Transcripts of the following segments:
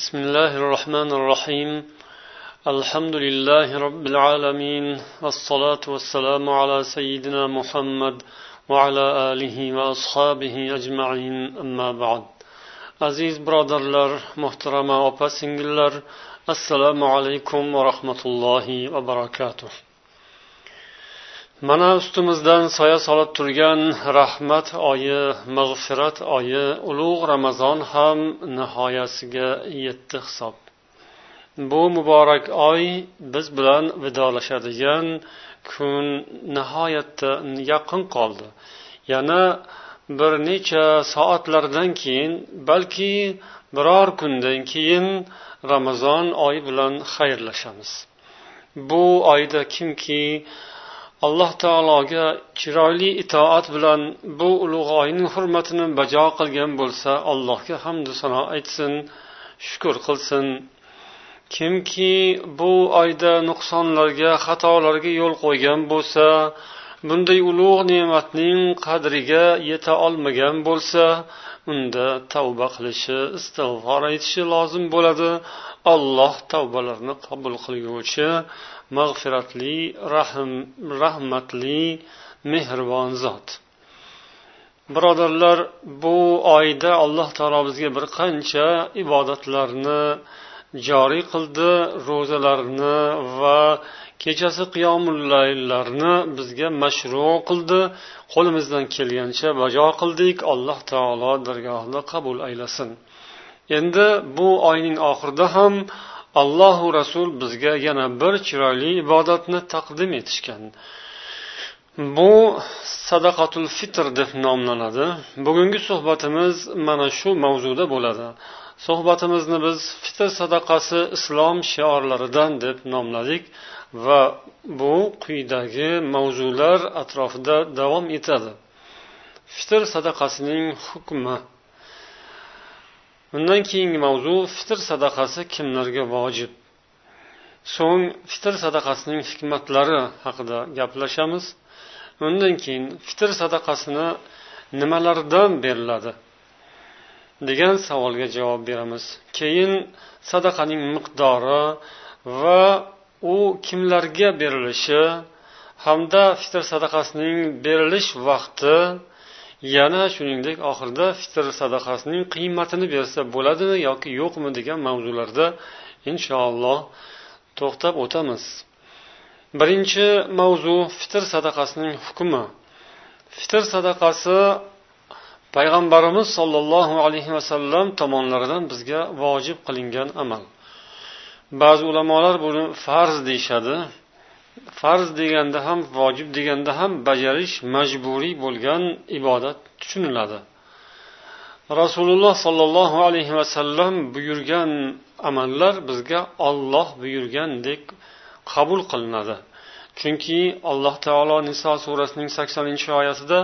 بسم الله الرحمن الرحيم. الحمد لله رب العالمين والصلاة والسلام على سيدنا محمد وعلى آله وأصحابه أجمعين. أما بعد muhtarama opa singillar assalomu alaykum va rahmatullohi va barakatuh mana ustimizdan soya solib turgan rahmat oyi mag'firat oyi ulug' ramazon ham nihoyasiga yetdi hisob. Bu muborak oy biz bilan vidolashadigan kun nihoyatda yaqin qoldi. Yana bir necha soatlardan keyin balki biror kundan keyin ramazon oyi bilan xayrlashamiz. Bu oyda kimki alloh taologa chiroyli itoat bilan bu ulug' oyning hurmatini bajo qilgan bo'lsa allohga hamdu sano aytsin shukur qilsin. Kimki bu oyda nuqsonlarga xatolarga yo'l qo'ygan bo'lsa bunday ulug' ne'matning qadriga yeta olmagan bo'lsa unda tavba qilishi istig'for aytishi lozim bo'ladi. Alloh tavbalarni qabul qilguvchi mag'firatli rahm rahmatli mehribon zot. Birodarlar bu oyda alloh taolo bizga bir qancha ibodatlarni joriy qildi ro'zalarni va kechasi qiyomullaylarni bizga mashru qildi. Qo'limizdan kelgancha bajo qildik. Alloh taolo dargohida qabul aylasin. Endi bu oyning oxirida ham allohu rasul bizga yana bir chiroyli ibodatni taqdim etishgan. Bu sadaqatul fitr deb nomlanadi. Bugungi suhbatimiz mana shu mavzuda bo'ladi. Suhbatimizni biz fitr sadaqasi islom shiorlaridan deb nomladik va bu quyidagi mavzular atrofida davom etadi. Fitr sadaqasining hukmi. Undan keyingi mavzu fitr sadaqasi kimlarga vojib? So'ng fitr sadaqasining hikmatlari haqida gaplashamiz. Undan keyin fitr sadaqasini nimalardan beriladi? Degan savolga javob beramiz. Keyin sadaqaning miqdori va u kimlarga berilishi hamda fitr sadaqasining berilish vaqti yana shuningdek oxirida fitr sadaqasining qiymatini bersa bo'ladimi yoki yo'qmi degan mavzularda inshaalloh to'xtab o'tamiz. Birinchi mavzu fitr sadaqasining hukmi. Fitr sadaqasi payg'ambarimiz sollallohu alayhi vasallam tomonlaridan bizga vojib qilingan amal. Ba'zi ulamolar buni farz deyishadi. Farz deganda ham vojib deganda ham bajarish majburiy bo'lgan ibodat tushuniladi. Rasululloh sollallohu alayhi vasallam buyurgan amallar bizga olloh buyurgandek qabul qilinadi. Chunki alloh taolo niso surasining saksoninchi oyatida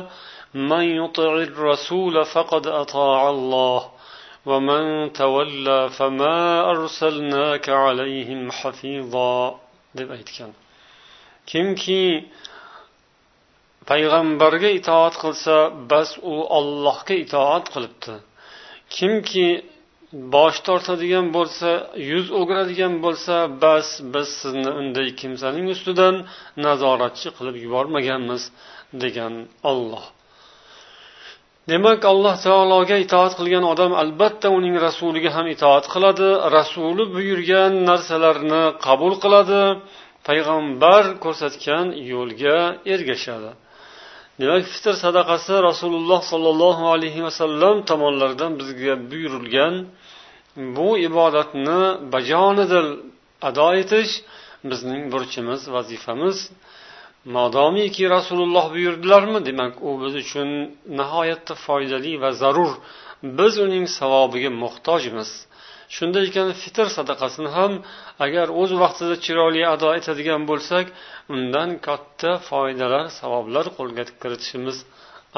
من يطع الرسول فقد أطاع الله ومن تولى فما أرسلناك عليهم حفيظا deb aytgan kimki payg'ambarga itoat qilsa bas u ollohga itoat qilibdi kimki bosh tortadigan bo'lsa yuz o'giradigan bo'lsa bas biz sizni unday kimsaning ustidan nazoratchi qilib yubormaganmiz degan olloh demak alloh taologa itoat qilgan odam albatta uning rasuliga ham itoat qiladi rasuli buyurgan narsalarni qabul qiladi payg'ambar ko'rsatgan yo'lga ergashadi. Demak fitr sadaqasi rasululloh sollallohu alayhi vasallam tomonlaridan bizga buyurilgan bu ibodatni bajonidil ado etish bizning burchimiz vazifamiz. Modomiki rasululloh buyurdilarmi? Demak u biz uchun nihoyatda foydali va zarur. Biz uning savobiga muhtojmiz. Shunday ekan fitr sadaqasini ham agar o'z vaqtida chiroyli ado etadigan bo'lsak undan katta foydalar savoblar qo'lga kiritishimiz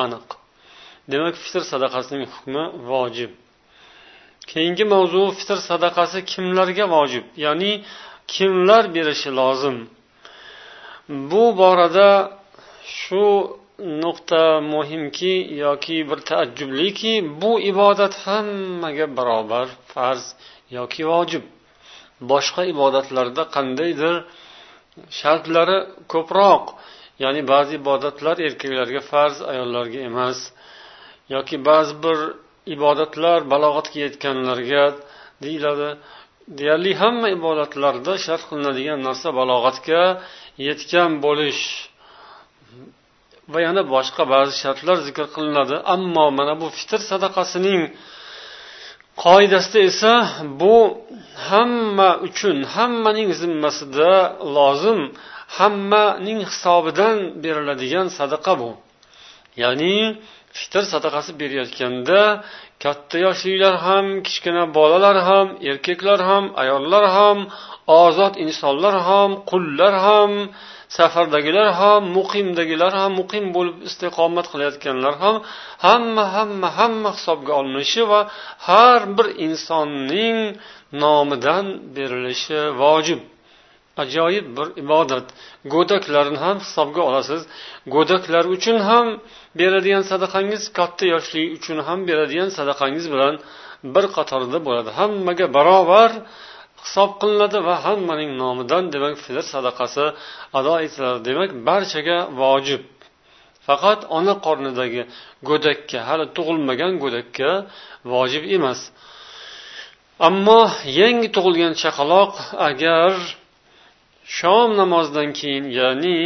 aniq. Demak fitr sadaqasining hukmi vojib. Keyingi mavzu fitr sadaqasi kimlarga vojib? Ya'ni kimlar berishi lozim? Bu borada shu nuqta muhimki yoki bir taajjubliki bu ibodat hammaga barobar farz yoki vojib. Boshqa ibodatlarda qandaydir shartlari ko'proq. Ya'ni ba'zi ibodatlar erkaklarga farz ayollarga emas. Yoki ba'zi bir ibodatlar balog'atga yetganlarga deyiladi. Deyarli hamma ibodatlarda shart qilinadigan narsa balog'atga yetgan bo'lish va yana boshqa ba'zi shartlar zikr qilinadi. Ammo mana bu fitr sadaqasining qoidasida esa bu hamma uchun hammaning zimmasida lozim hammaning hisobidan beriladigan sadaqa bu. Ya'ni fitr sadaqasi berayotganda katta yoshlilar ham kichkina bolalar ham erkaklar ham ayollar ham ozod insonlar ham qullar ham safardagilar ham muqimdagilar ham muqim bo'lib istiqomat qilayotganlar ham hamma hamma hamma hisobga olinishi va har bir insonning nomidan berilishi vojib. Ajoyib bir ibodat. Go'daklarni ham hisobga olasiz. Go'daklar uchun ham beradigan sadaqangiz katta yoshli uchun ham beradigan sadaqangiz bilan bir qatorda bo'ladi. Hammaga barobar hisob qilinadi va hammaning nomidan demak fitr sadaqasi ado etiladi demak barchaga vojib. Faqat ona qornidagi go'dakka hali tug'ilmagan go'dakka vojib emas. Ammo yangi tug'ilgan chaqaloq agar shom namozidan keyin ya'ni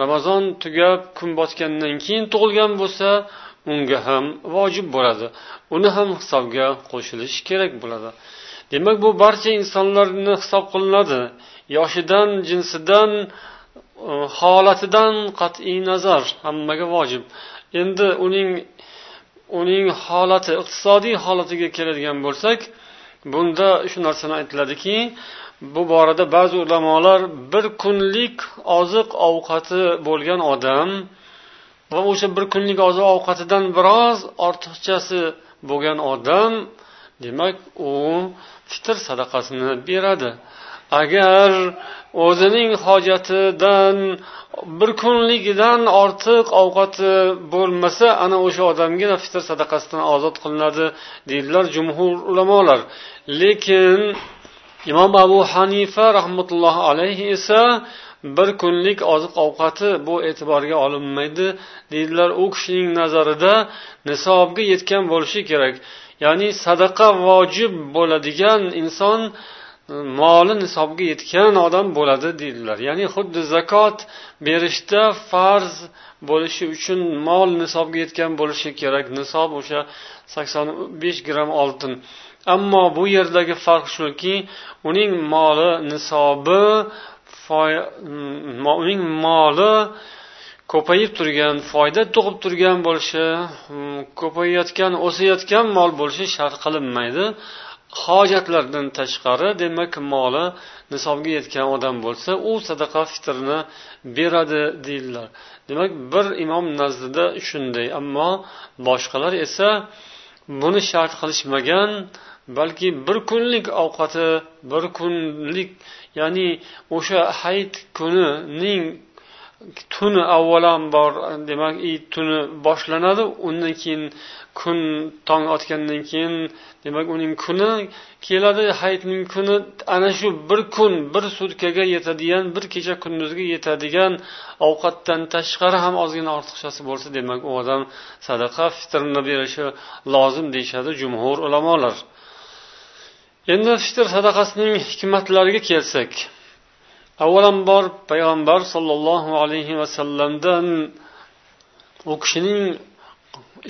ramazon tugab kun botgandan keyin tug'ilgan bo'lsa unga ham vojib bo'ladi. Uni ham hisobga qo'shilishi kerak bo'ladi. Demak bu barcha insonlarni hisob qilinadi. Yoshidan jinsidan e, holatidan qat'iy nazar hammaga vojib. Endi uning uning holati iqtisodiy holatiga keladigan bo'lsak bunda shu narsani aytiladiki bu borada ba'zi ulamolar bir kunlik oziq ovqati bo'lgan odam va o'sha bir kunlik oziq ovqatidan biroz ortiqchasi bo'lgan odam demak u fitr sadaqasini beradi. Agar o'zining hojatidan bir kunligidan ortiq ovqati bo'lmasa ana o'sha odamgina fitr sadaqasidan ozod qilinadi deydilar jumhur ulamolar. Lekin imom abu hanifa rahmatullohi alayhi esa bir kunlik oziq ovqati bu e'tiborga olinmaydi deydilar. U kishining nazarida nisobga yetgan bo'lishi kerak. Ya'ni sadaqa vojib bo'ladigan inson e, moli nisobga yetgan odam bo'ladi deydilar. Ya'ni xuddi zakot berishda farz bo'lishi uchun mol nisobga yetgan bo'lishi kerak. Nisob o'sha sakson besh gramm oltin. Ammo bu yerdagi farq shuki uning moli nisobi uning moli ko'payib turgan foyda tug'ib turgan bo'lishi ko'payayotgan o'sayotgan mol bo'lishi shart qilinmaydi. Hojatlardan tashqari demak moli nisobga yetgan odam bo'lsa u sadaqa fitrni beradi deydilar. Demak bir imom nazdida shunday ammo boshqalar esa buni shart qilishmagan balki bir kunlik ovqati bir kunlik ya'ni o'sha hayit kunining tuni avvalambor demak id tuni boshlanadi undan keyin kun tong otgandan keyin demak uning kuni keladi hayitning kuni ana shu bir kun bir sutkaga yetadigan bir kecha kunduzga yetadigan ovqatdan tashqari ham ozgina ortiqchasi bo'lsa demak u odam sadaqa fitrni berishi lozim deyishadi jumhur ulamolar. Endi fitr sadaqasining hikmatlariga kelsak. Avvalambor payg'ambar sollallohu alayhi vasallamdan u kishining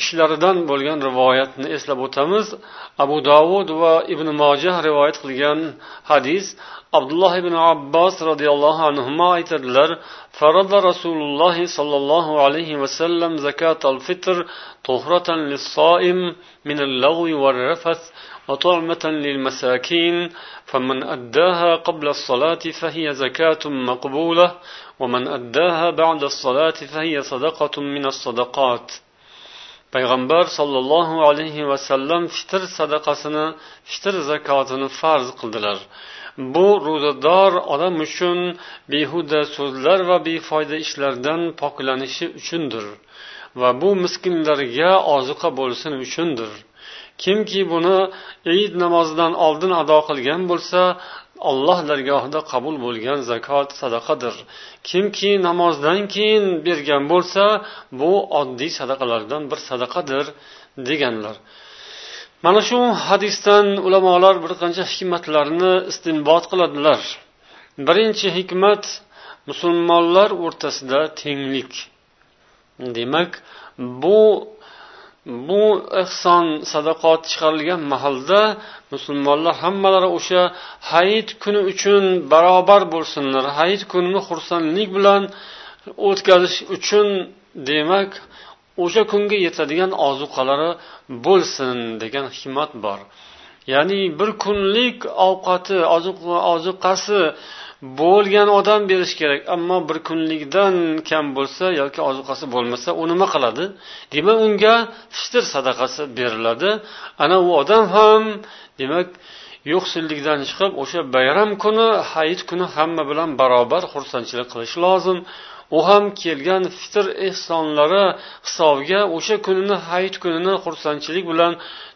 ishlaridan bo'lgan rivoyatni eslab o'tamiz. Abu dovud va ibn mojah rivoyat qilgan hadis abdulloh ibn abbos roziyallohu anhu aytadilar رسول الله صلى الله عليه وسلم زكاة الفطر طهرة للصائم من اللغو والرفث وطعمة للمساكين فمن أداها قبل الصلاة فهي زكاة مقبولة ومن أداها بعد الصلاة فهي صدقة من الصدقات payg'ambar sollallohu alayhi vasallam fitr sadaqasini fitr zakotini farz qildilar. Bu ro'zador odam uchun behuda so'zlar va befoyda ishlardan poklanishi uchundir va bu miskinlarga ozuqa bo'lsin uchundir. Kimki buni iyd namozidan oldin ado qilgan bo'lsa olloh dargohida qabul bo'lgan zakot sadaqadir. Kimki namozdan keyin bergan bo'lsa bu oddiy sadaqalardan bir sadaqadir deganlar. Mana shu hadisdan ulamolar bir qancha hikmatlarni istinbot qiladilar. Birinchi hikmat musulmonlar o'rtasida tenglik. Demak bu bu ehson sadaqot chiqarilgan mahalda musulmonlar hammalari o'sha hayit kuni uchun barobar bo'lsinlar. Hayit kunini xursandlik bilan o'tkazish uchun demak o'sha kunga yetadigan ozuqalari bo'lsin degan hikmat bor. Ya'ni bir kunlik ovqati ozuqasi bo'lgan odam berish kerak. Ammo bir kunlikdan kam bo'lsa yoki ozuqasi bo'lmasa u nima qiladi? Demak unga fitr sadaqasi beriladi. Ana u odam ham demak yo'qsillikdan chiqib o'sha bayram kuni hayit kuni hamma bilan barobar xursandchilik qilish lozim. U ham kelgan fitr ehsonlari hisobiga o'sha kunini hayit kunini xursandchilik bilan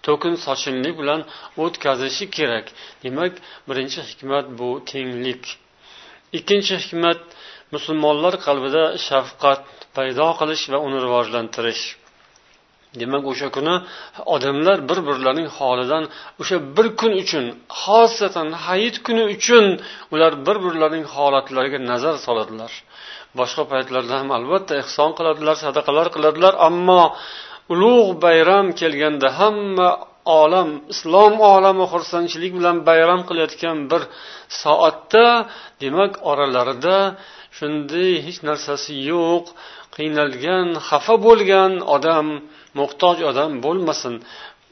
to'kin sochinlik bilan o'tkazishi kerak. Demak birinchi hikmat bu tenglik. Ikkinchi hikmat musulmonlar qalbida shafqat paydo qilish va uni rivojlantirish. Demak o'sha kuni odamlar bir birlarining holidan o'sha bir kun uchun xosatan hayit kuni uchun ular bir birlarining holatlariga nazar soladilar. Boshqa paytlarda ham albatta ehson qiladilar sadaqalar qiladilar ammo ulug' bayram kelganda hamma olam islom olami xursandchilik bilan bayram qilayotgan bir soatda demak oralarida shunday hech narsasi yo'q. Qiynalgan xafa bo'lgan odam muhtoj odam bo'lmasin.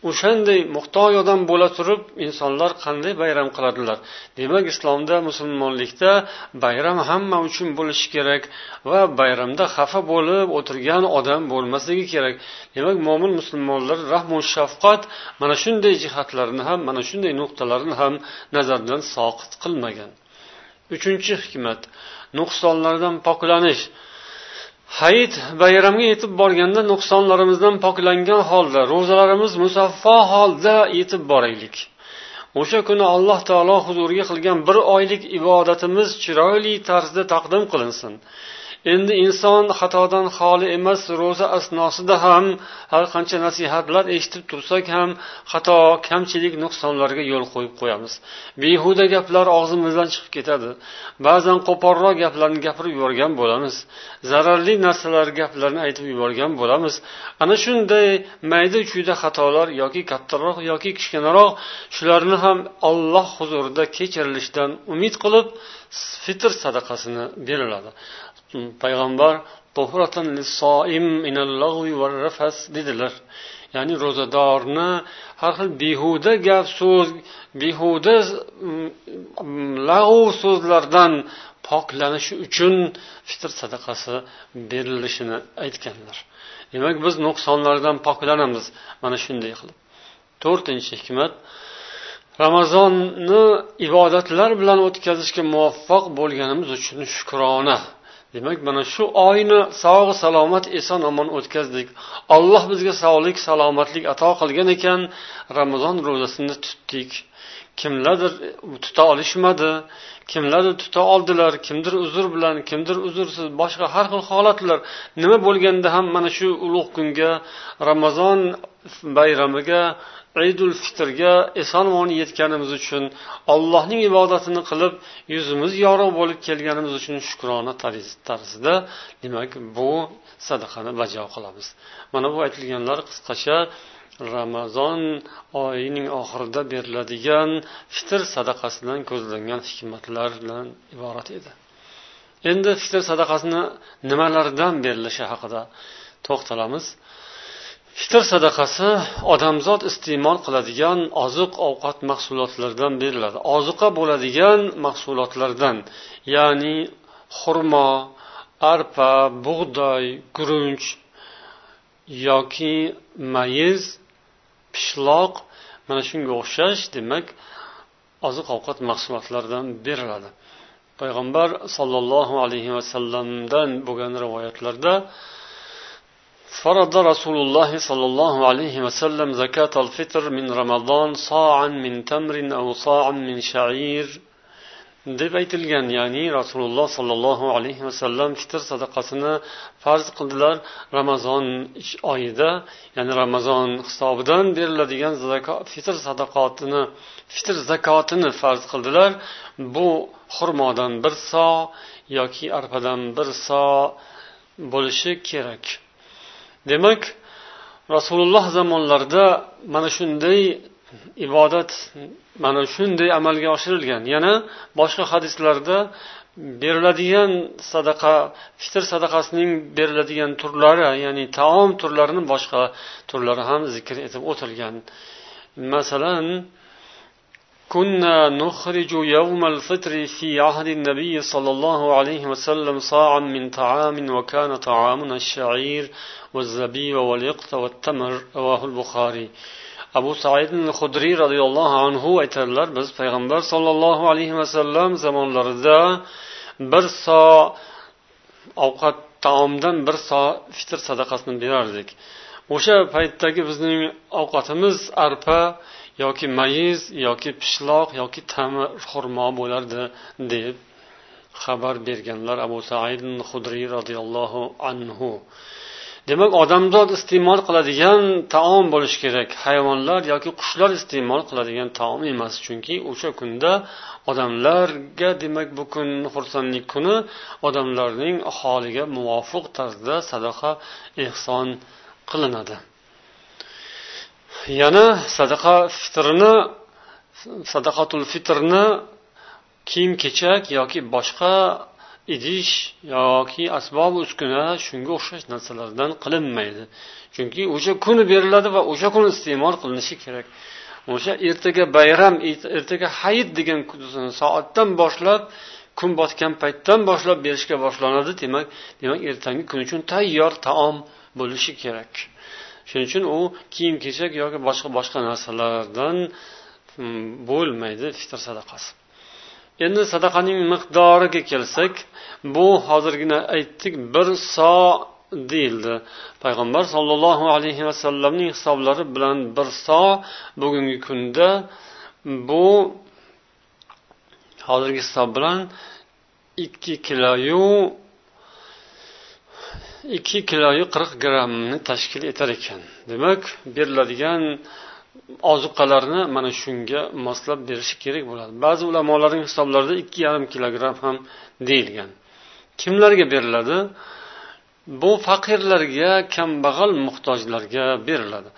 O'shanday muhtoj odam bo'la turib insonlar qanday bayram qiladilar? Demak islomda musulmonlikda bayram hamma uchun bo'lishi kerak va bayramda xafa bo'lib o'tirgan odam bo'lmasligi kerak. Demak mo'min musulmonlar rahmu shafqat mana shunday jihatlarni ham mana shunday nuqtalarni ham nazardan soqit qilmagan. Uchinchi hikmat nuqsonlardan poklanish. Hayit bayramga yetib borganda nuqsonlarimizdan poklangan holda ro'zalarimiz musaffo holda yetib boraylik. O'sha kuni alloh taolo huzuriga qilgan bir oylik ibodatimiz chiroyli tarzda taqdim qilinsin. Endi inson xatodan xoli emas ro'za asnosida ham har qancha nasihatlar eshitib tursak ham xato kamchilik nuqsonlarga yo'l qo'yib qo'yamiz. Behuda gaplar og'zimizdan chiqib ketadi. Ba'zan qo'polroq gaplarni gapirib yuborgan bo'lamiz. Zararli narsalar gaplarni aytib yuborgan bo'lamiz. Ana shunday mayda chuyda xatolar yoki kattaroq yoki kichkinaroq shularni ham alloh huzurida kechirilishidan umid qilib fitr sadaqasini beriladi. Payg'ambar dedilar ya'ni ro'zadorni har xil behuda gap so'z behuda mm, lag'u so'zlardan poklanishi uchun fitr sadaqasi berilishini aytganlar. Demak biz nuqsonlardan poklanamiz. Mana shunday qilib. To'rtinchi hikmat ramazonni ibodatlar bilan o'tkazishga muvaffaq bo'lganimiz uchun shukrona. Demak mana shu oyni sog' salomat eson omon o'tkazdik. Alloh bizga sog'lik salomatlik ato qilgan ekan. Ramazon ro'zasini tutdik. Kimlardir tuta olishmadi. Kimlardir tuta oldilar. Kimdir uzr bilan kimdir uzrsiz boshqa har xil holatlar. Nima bo'lganda ham mana shu ulug' kunga ramazon bayramiga idul fitrga eson omon yetganimiz uchun allohning ibodatini qilib yuzimiz yorug' bo'lib kelganimiz uchun shukrona tarzida demak bu sadaqani bajo qilamiz. Mana bu aytilganlar qisqacha ramazon oyining oxirida beriladigan fitr sadaqasidan ko'zlangan hikmatlar bilan iborat edi. Endi fitr sadaqasini nimalardan berilishi haqida to'xtalamiz. Fitr sadaqasi odamzod iste'mol qiladigan oziq ovqat mahsulotlaridan beriladi. Ozuqa bo'ladigan mahsulotlardan ya'ni xurmo arpa bug'doy guruch yoki mayiz pishloq mana shunga o'xshash demak oziq ovqat mahsulotlaridan beriladi. Payg'ambar sollallohu alayhi vasallamdan bo'lgan rivoyatlarda فرض رسول الله صلى الله عليه وسلم زكاة الفطر من رمضان صاعا من تمر أو صاعا من شعير deb aytilgan ya'ni rasululloh sollallohu alayhi vasallam fitr sadaqasini farz qildilar ramazon oyida ya'ni ramazon hisobidan beriladigan fitr sadaqotini fitr zakotini farz qildilar bu xurmodan bir so yoki arpadan bir so bo'lishi kerak demak rasululloh zamonlarida mana shunday ibodat mana shunday amalga oshirilgan. Yana boshqa hadislarda beriladigan sadaqa fitr sadaqasining beriladigan turlari ya'ni taom turlarini boshqa turlari ham zikr etib o'tilgan. Masalan كنا نخرج يوم الفطر في عهد النبي صلى الله عليه وسلم صاعا من طعام وكان طعامنا الشعير والزبيب واليقط والتمر رواه البخاري abu said hudriy roziyallohu anhu aytadilar biz payg'ambar sollallohu alayhi vasallam zamonlarida bir so ovqat taomdan bir so fitr sadaqasini berardik o'sha paytdagi bizning ovqatimiz arpa yoki mayiz yoki pishloq yoki tami xurmo bo'lardi deb xabar berganlar abu said hudriy roziyallohu anhu. Demak odamzod iste'mol qiladigan taom bo'lishi kerak. Hayvonlar yoki qushlar iste'mol qiladigan taom emas chunki o'sha kunda odamlarga demak bu kun xursandlik kuni odamlarning holiga muvofiq tarzda sadaqa ehson qilinadi. Yana sadaqa fitrini sadaqatul fitrni kiyim kechak yoki boshqa idish yoki asbob uskuna shunga o'xshash narsalardan qilinmaydi. Chunki o'sha kuni beriladi va o'sha kuni iste'mol qilinishi kerak. O'sha ertaga bayram ertaga hayit degan soatdan boshlab kun botgan paytdan boshlab berishga boshlanadi. Demak demak ertangi kun uchun tayyor taom bo'lishi kerak. Shuning uchun u kiyim kechak yoki boshqa boshqa narsalardan mm, bo'lmaydi fitr sadaqasi. Endi sadaqaning miqdoriga kelsak bu hozirgina aytdik bir so deyildi. Payg'ambar sollallohu alayhi vasallamning hisoblari bilan bir so bugungi kunda bu hozirgi hisob bilan ikki kiloyu ikki kiloyu qirq grammni tashkil etar ekan. Demak beriladigan ozuqalarni mana shunga moslab berish kerak bo'ladi. Ba'zi ulamolarning hisoblarida ikki yarim kilogramm ham deyilgan. Kimlarga beriladi? Bu faqirlarga kambag'al muhtojlarga beriladi.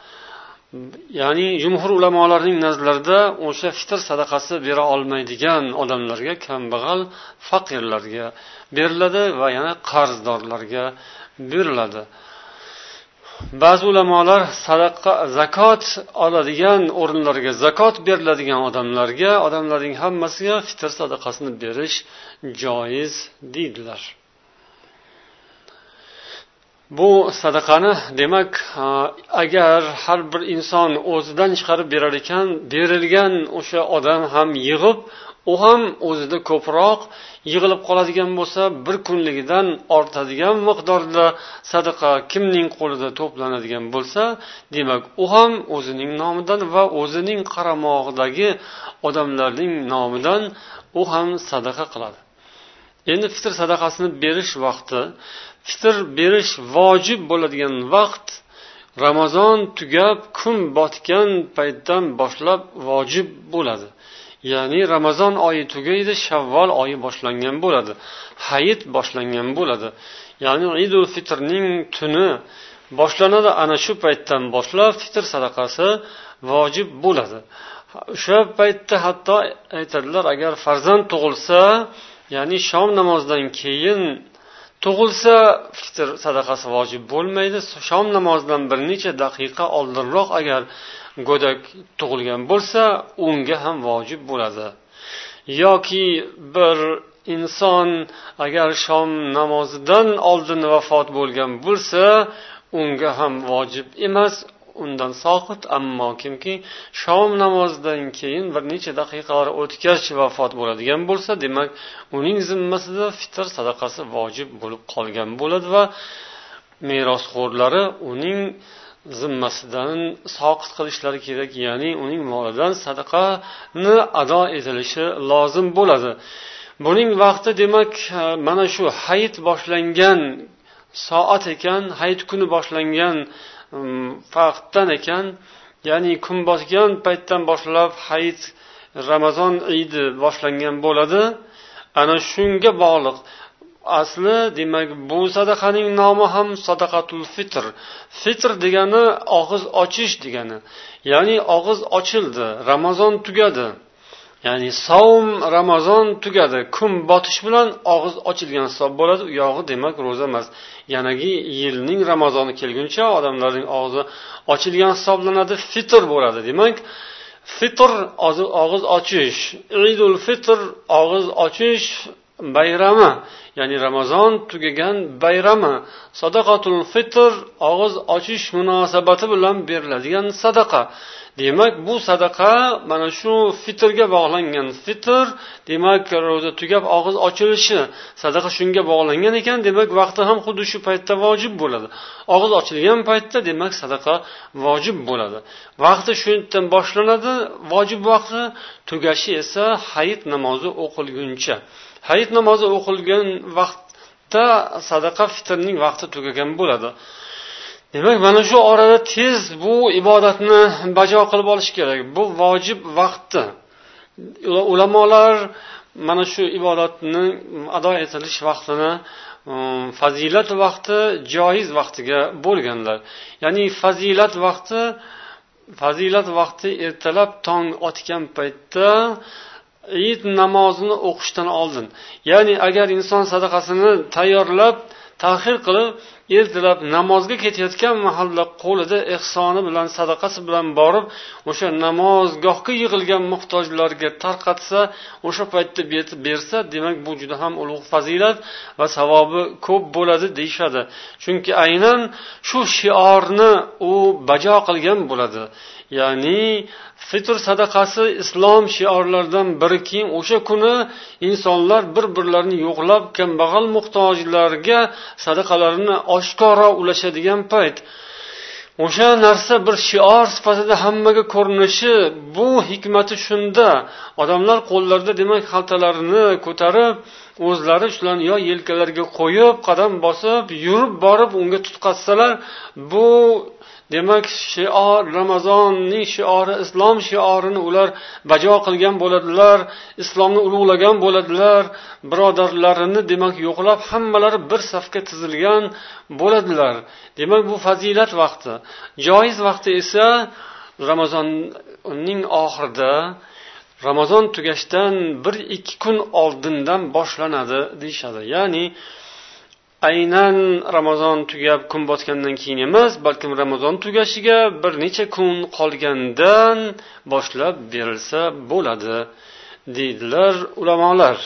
Ya'ni jumhur ulamolarning nazarlarida o'sha fitr sadaqasi bera olmaydigan odamlarga kambag'al faqirlarga beriladi va yana qarzdorlarga beriladi ba'zi ulamolar sadaqa zakot oladigan o'rinlarga zakot beriladigan odamlarga odamlarning hammasiga fitr sadaqasini berish joiz deydilar. Bu sadaqani demak agar har bir inson o'zidan chiqarib berar ekan berilgan o'sha odam ham yig'ib u ham o'zida ko'proq yig'ilib qoladigan bo'lsa bir kunligidan ortadigan miqdorda sadaqa kimning qo'lida to'planadigan bo'lsa demak u ham o'zining nomidan va o'zining qaramog'idagi odamlarning nomidan u ham sadaqa qiladi. Endi fitr sadaqasini berish vaqti. Fitr berish vojib bo'ladigan vaqt ramazon tugab kun botgan paytdan boshlab vojib bo'ladi. Ya'ni ramazon oyi tugaydi shavvol oyi boshlangan bo'ladi. Hayit boshlangan bo'ladi. Ya'ni idul fitrning tuni boshlanadi. Ana shu paytdan boshlab fitr sadaqasi vojib bo'ladi. O'sha paytda hatto aytadilar agar farzand tug'ilsa ya'ni shom namozidan keyin tug'ilsa fitr sadaqasi vojib bo'lmaydi. Shom namozidan bir necha daqiqa oldinroq agar go'dak tug'ilgan bo'lsa unga ham vojib bo'ladi. Yoki bir inson agar shom namozidan oldin vafot bo'lgan bo'lsa unga ham vojib emas undan soqit. Ammo kimki shom namozidan keyin bir necha daqiqalar o'tgach vafot bo'ladigan bo'lsa demak uning zimmasida fitr sadaqasi vojib bo'lib qolgan bo'ladi va merosxo'rlari uning zimmasidan soqit qilishlari kerak ya'ni uning molidan sadaqani ado etilishi lozim bo'ladi. Buning vaqti demak e, mana shu hayit boshlangan soat ekan hayit kuni boshlangan vaqtdan ekan ya'ni kun botgan paytdan boshlab hayit ramazon idi boshlangan bo'ladi. Ana shunga bog'liq asli demak bu sadaqaning nomi ham sadaqatul fitr. Fitr degani og'iz ochish degani. Ya'ni og'iz ochildi ramazon tugadi. Ya'ni savm ramazon tugadi. Kun botish bilan og'iz ochilgan hisob bo'ladi. U yog'i demak ro'za emas. Yanagi yilning ramazoni kelguncha odamlarning og'zi ochilgan hisoblanadi. Fitr bo'ladi demak. Fitr og'iz ochish. Idul fitr og'iz ochish bayrami ya'ni ramazon tugagan bayrami sadaqatul fitr og'iz ochish munosabati bilan beriladigan sadaqa. Demak bu sadaqa mana shu fitrga bog'langan fitr demak ro'za tugab og'iz ochilishi sadaqa shunga bog'langan ekan demak vaqti ham xuddi shu paytda vojib bo'ladi. Og'iz ochilgan paytda demak sadaqa vojib bo'ladi. Vaqti shu yerdan boshlanadi vojib vaqti tugashi esa hayit namozi o'qilguncha. Hayit namozi o'qilgan vaqtda sadaqa fitrning vaqti tugagan bo'ladi. Demak mana shu orada tez bu ibodatni bajo qilib olish kerak. Bu vojib vaqtda ulamolar mana shu ibodatni ado etilish vaqtini um, fazilat vaqti joiz vaqtiga bo'lganlar. Ya'ni fazilat vaqti fazilat vaqti ertalab tong otgan paytda id namozini o'qishdan oldin. Ya'ni agar inson sadaqasini tayyorlab tahir qilib ertalab namozga ketayotgan mahalda qo'lida ehsoni bilan sadaqasi bilan borib o'sha namozgohga yig'ilgan muhtojlarga tarqatsa o'sha paytda bersa demak bu juda ham ulug' fazilat va savobi ko'p bo'ladi deyishadi. Chunki aynan shu shiorni u bajo qilgan bo'ladi. Ya'ni fitr sadaqasi islom shiorlaridan biriki o'sha kuni insonlar bir birlarini yo'qlab kambag'al muhtojlarga sadaqalarini oshkora ulashadigan payt. O'sha narsa bir shior sifatida hammaga ko'rinishi bu hikmati shunda. Odamlar qo'llarida demak xaltalarini ko'tarib o'zlari shularni yo yelkalariga qo'yib qadam bosib yurib borib unga tutqazsalar bu demak shior ramazonning shiori islom shiorini ular bajo qilgan bo'ladilar islomni ulug'lagan bo'ladilar birodarlarini demak yo'qlab hammalari bir safga tizilgan bo'ladilar. Demak bu fazilat vaqti. Joiz vaqti esa ramazonning oxirida ramazon tugashdan bir ikki kun oldindan boshlanadi deyishadi. Ya'ni aynan ramazon tugab kun botgandan keyin emas balkim ramazon tugashiga bir necha kun qolgandan boshlab berilsa bo'ladi deydilar ulamolar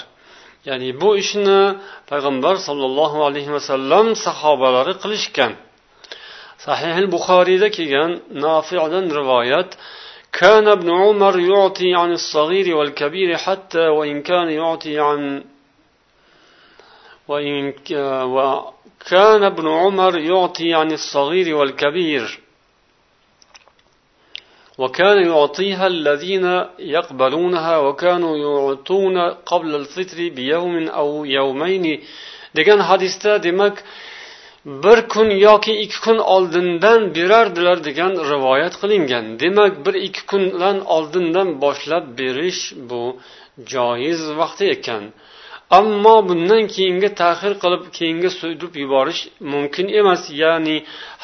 ya'ni bu ishni payg'ambar sollallohu alayhi vasallam sahobalari qilishgan sahih buxoriyda kelgan nofidan rivoyat كان ابن عمر يعطي عن الصغير والكبير حتى وإن كان يعطي عن وإن وكان ابن عمر يعطي عن الصغير والكبير وكان يعطيها الذين يقبلونها وكانوا يعطون قبل الفطر بيوم أو يومين degan hadisda demak bir kun yoki ikki kun oldindan berardilar degan rivoyat qilingan demak bir ikki kundan oldindan boshlab berish bu joiz vaqti ekan ammo bundan keyingi tahir qilib keyinga surib yuborish mumkin emas. Ya'ni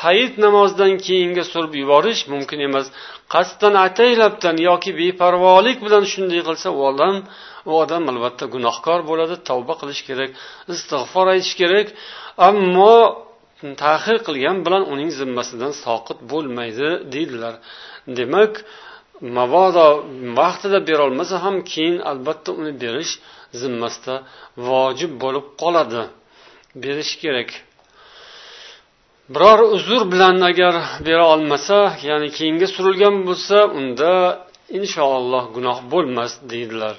hayit namozidan keyinga surib yuborish mumkin emas. Qasddan ataylabdan yoki beparvolik bilan shunday qilsa u odam u odam albatta gunohkor bo'ladi tavba qilish kerak istig'for aytish kerak. Ammo tahir qilgan bilan uning zimmasidan soqit bo'lmaydi deydilar. Demak mabodo vaqtida berolmasa ham keyin albatta uni berish zimmasida vojib bo'lib qoladi. Berish kerak. Biror uzr bilan agar bera olmasa ya'ni keyinga surilgan bo'lsa unda inshaalloh gunoh bo'lmas deydilar.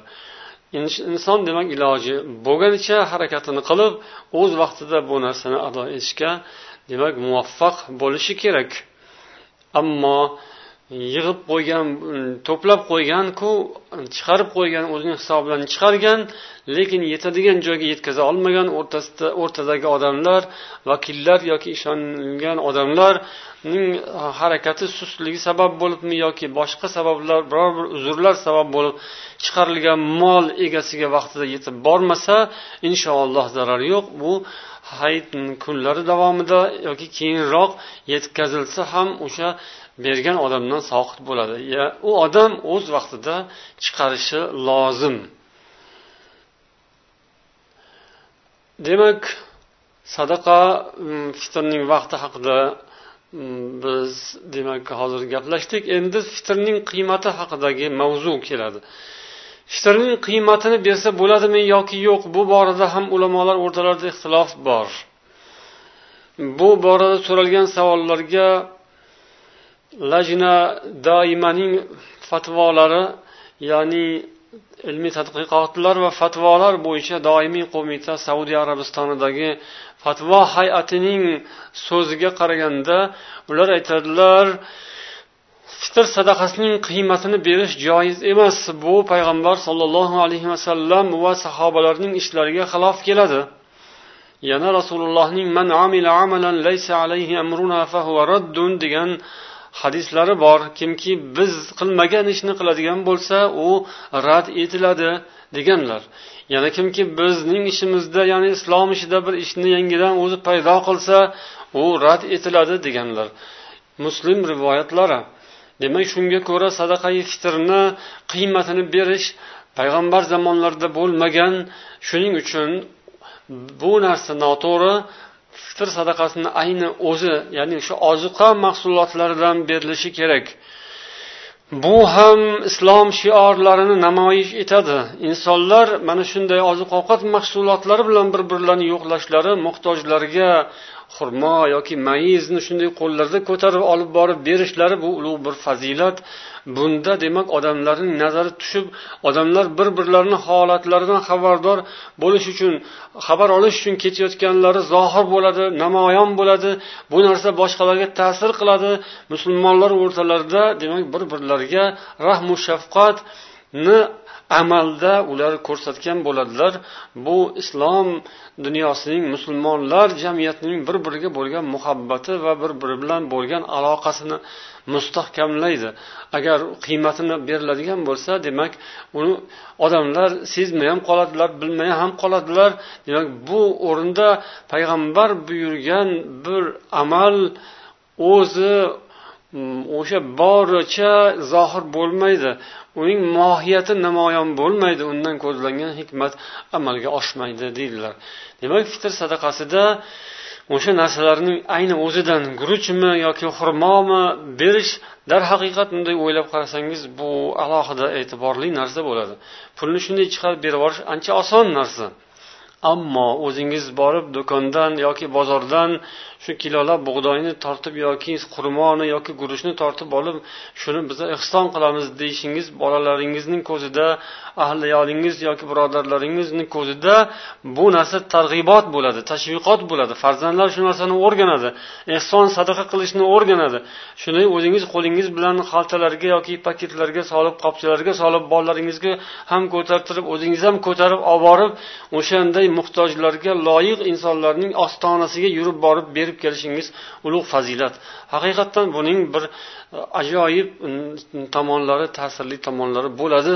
Inson demak iloji bo'lganicha harakatini qilib o'z vaqtida bu narsani ado etishga demak muvaffaq bo'lishi kerak. Ammo yig'ib qo'ygan to'plab qo'yganku chiqarib qo'ygan o'zini hisobidan chiqargan lekin yetadigan joyga yetkaza olmagan o'rtasida o'rtadagi odamlar vakillar yoki ishonilgan odamlarning hm, harakati sustligi sabab bo'libmi yoki boshqa sabablar biror bir uzrlar sabab bo'lib chiqarilgan mol egasiga vaqtida yetib bormasa inshaalloh zarar yo'q. Bu hayit kunlari davomida yoki keyinroq yetkazilsa ham o'sha bergan odamdan soqit bo'ladi. U odam o'z vaqtida chiqarishi lozim. Demak sadaqa mm, fitrning vaqti haqida mm, biz demak hozir gaplashdik. Endi fitrning qiymati haqidagi mavzu keladi. Fitrning qiymatini bersa bo'ladimi yoki yo'q bu borada ham ulamolar o'rtalarida ixtilof bor. Bu borada so'ralgan savollarga lajna doimaning fatvolari ya'ni ilmiy tadqiqotlar va fatvolar bo'yicha doimiy qo'mita saudiya arabistonidagi fatvo hay'atining so'ziga qaraganda ular aytadilar fitr sadaqasining qiymatini berish joiz emas bu payg'ambar sollallohu alayhi vasallam va sahobalarning ishlariga xilof keladi. Yana rasulullohning man amila amalan laysa alayhi amruna fahuva raddun degan hadislari bor. Kimki biz qilmagan ishni qiladigan bo'lsa u rad etiladi deganlar. Yana kimki bizning ishimizda ya'ni islom ishida bir ishni yangidan o'zi paydo qilsa u rad etiladi deganlar. Muslim rivoyatlari. Demak shunga ko'ra sadaqai fitrni qiymatini berish payg'ambar zamonlarida bo'lmagan. Shuning uchun bu narsa noto'g'ri. Fitr sadaqasini ayni o'zi ya'ni shu oziqa mahsulotlaridan berilishi kerak. Bu ham islom shiorlarini namoyish etadi. Insonlar mana shunday oziq ovqat mahsulotlari bilan bir birlarini yo'qlashlari muhtojlarga xurmo yoki mayizni shunday qo'llarida ko'tarib olib borib berishlari bu ulug' bir fazilat. Bunda demak odamlarning nazari tushib odamlar bir birlarini holatlaridan xabardor bo'lish uchun xabar olish uchun ketayotganlari zohir bo'ladi namoyon bo'ladi. Bu narsa boshqalarga ta'sir qiladi. Musulmonlar o'rtalarida demak bir birlariga rahmu shafqatni amalda ular ko'rsatgan bo'ladilar. Bu islom dunyosining musulmonlar jamiyatining bir biriga bo'lgan muhabbati va bir biri bilan bo'lgan aloqasini mustahkamlaydi. Agar qiymatini beriladigan bo'lsa demak uni odamlar sezmay ham qoladilar bilmay ham qoladilar. Demak bu o'rinda payg'ambar buyurgan bir amal o'zi o'sha boricha zohir bo'lmaydi. Uning mohiyati namoyon bo'lmaydi. Undan ko'zlangan hikmat amalga oshmaydi deydilar. Demak fitr sadaqasida o'sha narsalarning ayni o'zidan guruchmi yoki xurmomi berish darhaqiqat bunday o'ylab qarasangiz bu alohida e'tiborli narsa bo'ladi. Pulni shunday chiqarib berib yuborish ancha oson narsa. Ammo o'zingiz borib do'kondan yoki bozordan shu kilolab bug'doyni tortib yoki xurmoni yoki guruchni tortib olib shuni biz ehson qilamiz deyishingiz bolalaringizning ko'zida ahliyolingiz yoki birodarlaringizni ko'zida bu narsa targ'ibot bo'ladi tashviqot bo'ladi. Farzandlar shu narsani o'rganadi ehson sadaqa qilishni o'rganadi. Shuni o'zingiz qo'lingiz bilan xaltalarga yoki paketlarga solib qopchalarga solib bolalaringizga ham ko'tartirib o'zingiz ham ko'tarib olib borib o'shanday muhtojlarga loyiq insonlarning ostonasiga yurib borib berib kelishingiz ulug' fazilat. Haqiqatdan buning bir e, ajoyib tomonlari ta'sirli tomonlari bo'ladi.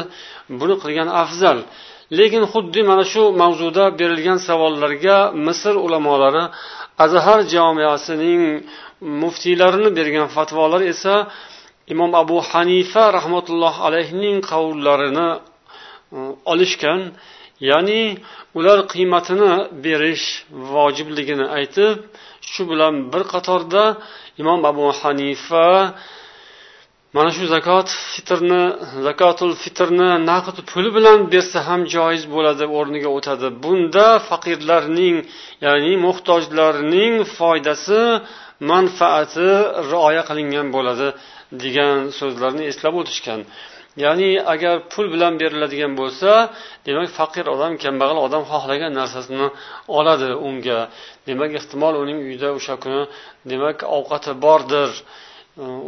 Buni qilgan afzal. Lekin xuddi mana shu mavzuda berilgan savollarga misr ulamolari azhar jomiyasining muftiylarini bergan fatvolar esa imom abu hanifa rahmatullohi alayhining qavllarini e, olishgan. Ya'ni ular qiymatini berish vojibligini aytib shu bilan bir qatorda imom abu hanifa mana shu zakot fitrni zakotul fitrni naqd puli bilan bersa ham joiz bo'ladi o'rniga o'tadi. Bunda faqirlarning ya'ni muhtojlarning foydasi manfaati rioya qilingan bo'ladi degan so'zlarni eslab o'tishgan. Ya'ni agar pul bilan beriladigan bo'lsa demak faqir odam kambag'al odam xohlagan narsasini oladi unga. Demak ehtimol uning uyida o'sha kuni demak ovqati bordir.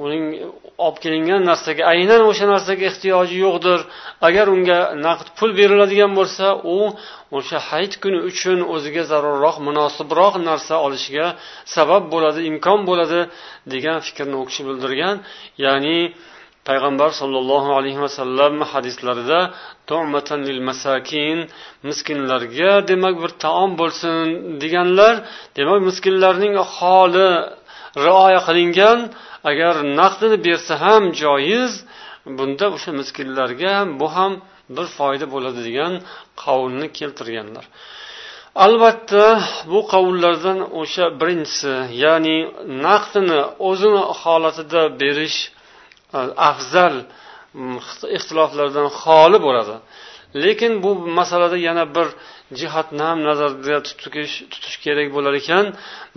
Uning olib kelingan narsaga aynan o'sha narsaga ehtiyoji yo'qdir. Agar unga naqd pul beriladigan bo'lsa u o'sha hayit kuni uchun o'ziga zarurroq munosibroq narsa olishiga sabab bo'ladi imkon bo'ladi degan fikrni u kishi bildirgan. Ya'ni payg'ambar sollallohu alayhi vasallam hadislarida masakin miskinlarga demak bir taom bo'lsin deganlar demak miskinlarning holi rioya qilingan agar naqdini bersa ham joiz bunda o'sha miskinlarga bu ham bir foyda bo'ladi degan qavlni keltirganlar. Albatta bu qavullardan o'sha birinchisi ya'ni naqdini o'zini holatida berish afzal hm, ixtiloflardan xoli bo'ladi. Lekin bu masalada yana bir jihatni ham nazarda tutish, tutish kerak bo'lar ekan.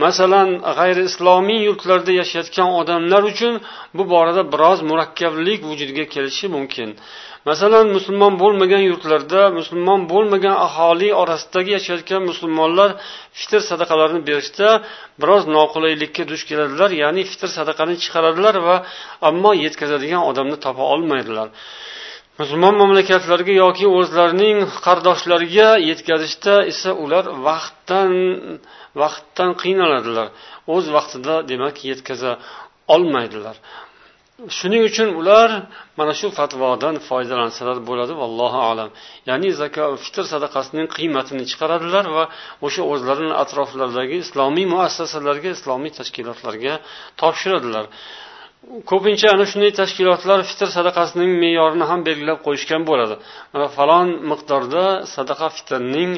Masalan g'ayri islomiy yurtlarda yashayotgan odamlar uchun bu borada biroz murakkablik vujudga kelishi mumkin. Masalan musulmon bo'lmagan yurtlarda musulmon bo'lmagan aholi orasidagi yashayotgan musulmonlar fitr sadaqalarini berishda biroz noqulaylikka duch keladilar ya'ni fitr sadaqani chiqaradilar va ammo yetkazadigan odamni topa olmaydilar. Musulmon mamlakatlarga yoki o'zlarining qardoshlariga yetkazishda esa ular vaqtdan vaqtdan qiynaladilar. O'z vaqtida demak yetkaza olmaydilar. Shuning uchun ular mana shu fatvodan foydalansalar bo'ladi vallohu alam. Ya'ni zako fitr sadaqasining qiymatini chiqaradilar va o'sha o'zlarini atroflaridagi islomiy muassasalarga islomiy tashkilotlarga topshiradilar. Ko'pincha ana shunday tashkilotlar fitr sadaqasining me'yorini ham belgilab qo'yishgan bo'ladi. Mana falon miqdorda sadaqa fitrning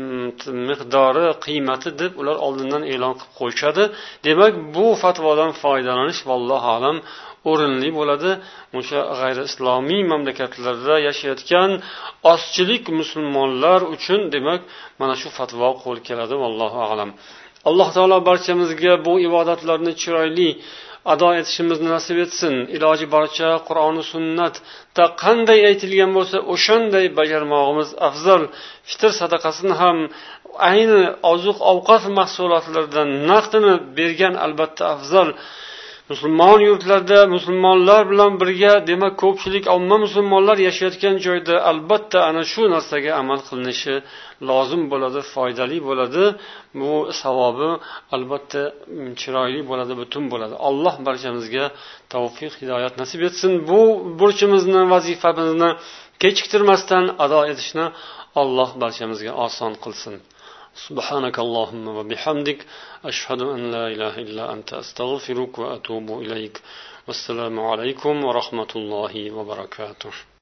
mm, miqdori qiymati deb ular oldindan e'lon qilib qo'yishadi. Demak bu fatvodan foydalanish vallohu alam o'rinli bo'ladi. O'sha g'ayri islomiy mamlakatlarda yashayotgan ozchilik musulmonlar uchun demak mana shu fatvo qo'l keladi vallohu alam. Alloh taolo barchamizga bu ibodatlarni chiroyli ado etishimizni nasib etsin. Iloji boricha qur'oni sunnatda qanday aytilgan bo'lsa o'shanday bajarmog'imiz afzal. Fitr sadaqasini ham ayni oziq ovqat mahsulotlaridan naqdini bergan albatta afzal. Musulmon yurtlarda musulmonlar bilan birga demak ko'pchilik omma musulmonlar yashayotgan joyda albatta ana shu narsaga amal qilinishi lozim bo'ladi foydali bo'ladi. Bu savobi albatta chiroyli bo'ladi butun bo'ladi. Alloh barchamizga tavfiq hidoyat nasib etsin. Bu burchimizni vazifamizni kechiktirmasdan ado etishni alloh barchamizga oson qilsin. سبحانك اللهم وبحمدك أشهد أن لا إله إلا أنت أستغفرك وأتوب إليك. والسلام عليكم ورحمة الله وبركاته.